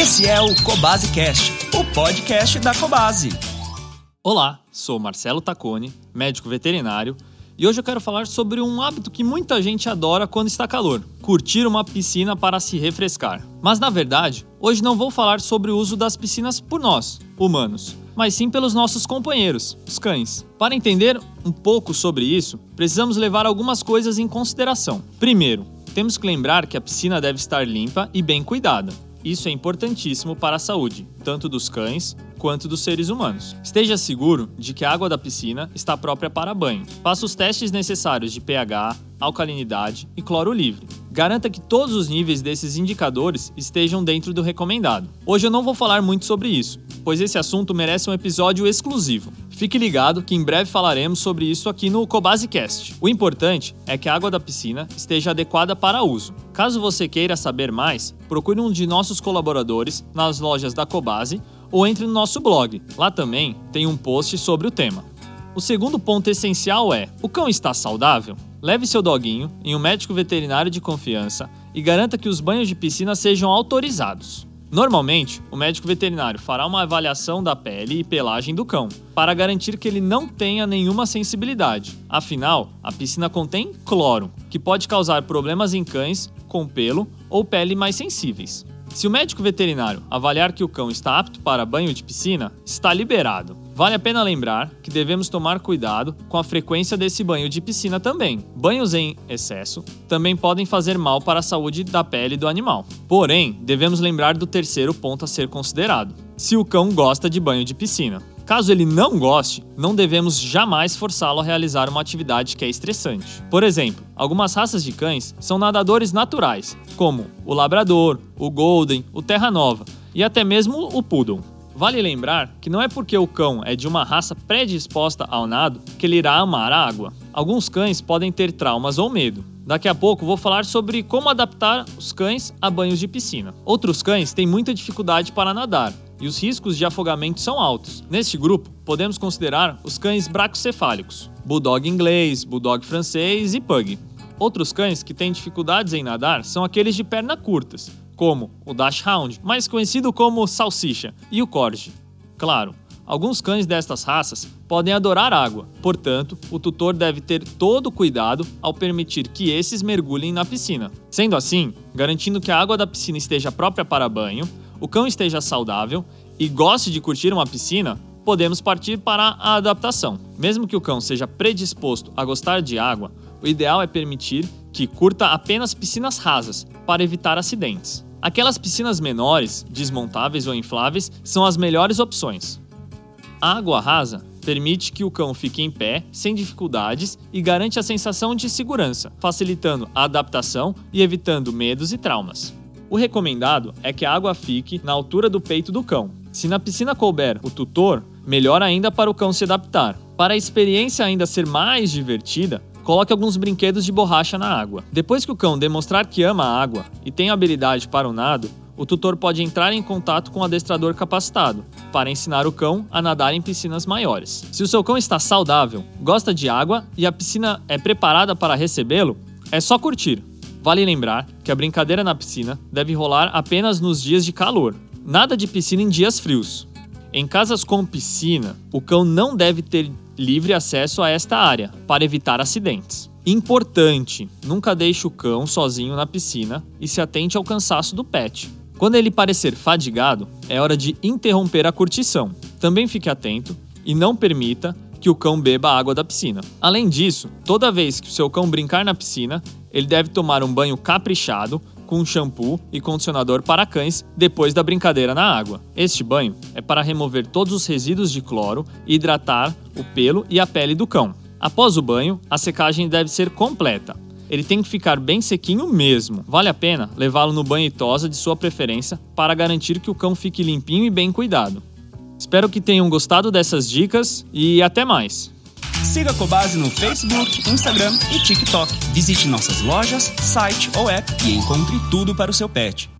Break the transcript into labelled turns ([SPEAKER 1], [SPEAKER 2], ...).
[SPEAKER 1] Esse é o Cobase Cast, o podcast da Cobase.
[SPEAKER 2] Olá, sou Marcelo Tacone, médico veterinário, e hoje eu quero falar sobre um hábito que muita gente adora quando está calor: curtir uma piscina para se refrescar. Mas na verdade, hoje não vou falar sobre o uso das piscinas por nós, humanos, mas sim pelos nossos companheiros, os cães. Para entender um pouco sobre isso, precisamos levar algumas coisas em consideração. Primeiro, temos que lembrar que a piscina deve estar limpa e bem cuidada. Isso é importantíssimo para a saúde, tanto dos cães quanto dos seres humanos. Esteja seguro de que a água da piscina está própria para banho. Faça os testes necessários de pH, alcalinidade e cloro livre. Garanta que todos os níveis desses indicadores estejam dentro do recomendado. Hoje eu não vou falar muito sobre isso, pois esse assunto merece um episódio exclusivo. Fique ligado que em breve falaremos sobre isso aqui no Cobasecast. O importante é que a água da piscina esteja adequada para uso. Caso você queira saber mais, procure um de nossos colaboradores nas lojas da Cobase ou entre no nosso blog. Lá também tem um post sobre o tema. O segundo ponto essencial é: o cão está saudável? Leve seu doguinho em um médico veterinário de confiança e garanta que os banhos de piscina sejam autorizados. Normalmente, o médico veterinário fará uma avaliação da pele e pelagem do cão, para garantir que ele não tenha nenhuma sensibilidade. Afinal, a piscina contém cloro, que pode causar problemas em cães com pelo ou pele mais sensíveis. Se o médico veterinário avaliar que o cão está apto para banho de piscina, está liberado. Vale a pena lembrar que devemos tomar cuidado com a frequência desse banho de piscina também. Banhos em excesso também podem fazer mal para a saúde da pele do animal. Porém, devemos lembrar do terceiro ponto a ser considerado: se o cão gosta de banho de piscina. Caso ele não goste, não devemos jamais forçá-lo a realizar uma atividade que é estressante. Por exemplo, algumas raças de cães são nadadores naturais, como o labrador, o golden, o terra nova e até mesmo o poodle. Vale lembrar que não é porque o cão é de uma raça predisposta ao nado que ele irá amar a água. Alguns cães podem ter traumas ou medo. Daqui a pouco vou falar sobre como adaptar os cães a banhos de piscina. Outros cães têm muita dificuldade para nadar, e os riscos de afogamento são altos. Neste grupo, podemos considerar os cães bracocefálicos, bulldog inglês, bulldog francês e pug. Outros cães que têm dificuldades em nadar são aqueles de perna curtas, como o Dachshund, mais conhecido como salsicha, e o Corgi. Claro, alguns cães destas raças podem adorar água, portanto, o tutor deve ter todo o cuidado ao permitir que esses mergulhem na piscina. Sendo assim, garantindo que a água da piscina esteja própria para banho, o cão esteja saudável e goste de curtir uma piscina, podemos partir para a adaptação. Mesmo que o cão seja predisposto a gostar de água, o ideal é permitir que curta apenas piscinas rasas para evitar acidentes. Aquelas piscinas menores, desmontáveis ou infláveis, são as melhores opções. A água rasa permite que o cão fique em pé sem dificuldades e garante a sensação de segurança, facilitando a adaptação e evitando medos e traumas. O recomendado é que a água fique na altura do peito do cão. Se na piscina couber o tutor, melhor ainda para o cão se adaptar. Para a experiência ainda ser mais divertida, coloque alguns brinquedos de borracha na água. Depois que o cão demonstrar que ama a água e tem habilidade para o nado, o tutor pode entrar em contato com o adestrador capacitado para ensinar o cão a nadar em piscinas maiores. Se o seu cão está saudável, gosta de água e a piscina é preparada para recebê-lo, é só curtir. Vale lembrar que a brincadeira na piscina deve rolar apenas nos dias de calor, nada de piscina em dias frios. Em casas com piscina, o cão não deve ter livre acesso a esta área para evitar acidentes. Importante: nunca deixe o cão sozinho na piscina e se atente ao cansaço do pet. Quando ele parecer fadigado, é hora de interromper a curtição. Também fique atento e não permita que o cão beba a água da piscina. Além disso, toda vez que o seu cão brincar na piscina, ele deve tomar um banho caprichado com shampoo e condicionador para cães depois da brincadeira na água. Este banho é para remover todos os resíduos de cloro e hidratar o pelo e a pele do cão. Após o banho, a secagem deve ser completa. Ele tem que ficar bem sequinho mesmo. Vale a pena levá-lo no banho e tosa de sua preferência para garantir que o cão fique limpinho e bem cuidado. Espero que tenham gostado dessas dicas e até mais!
[SPEAKER 1] Siga a Cobase no Facebook, Instagram e TikTok. Visite nossas lojas, site ou app e encontre tudo para o seu pet.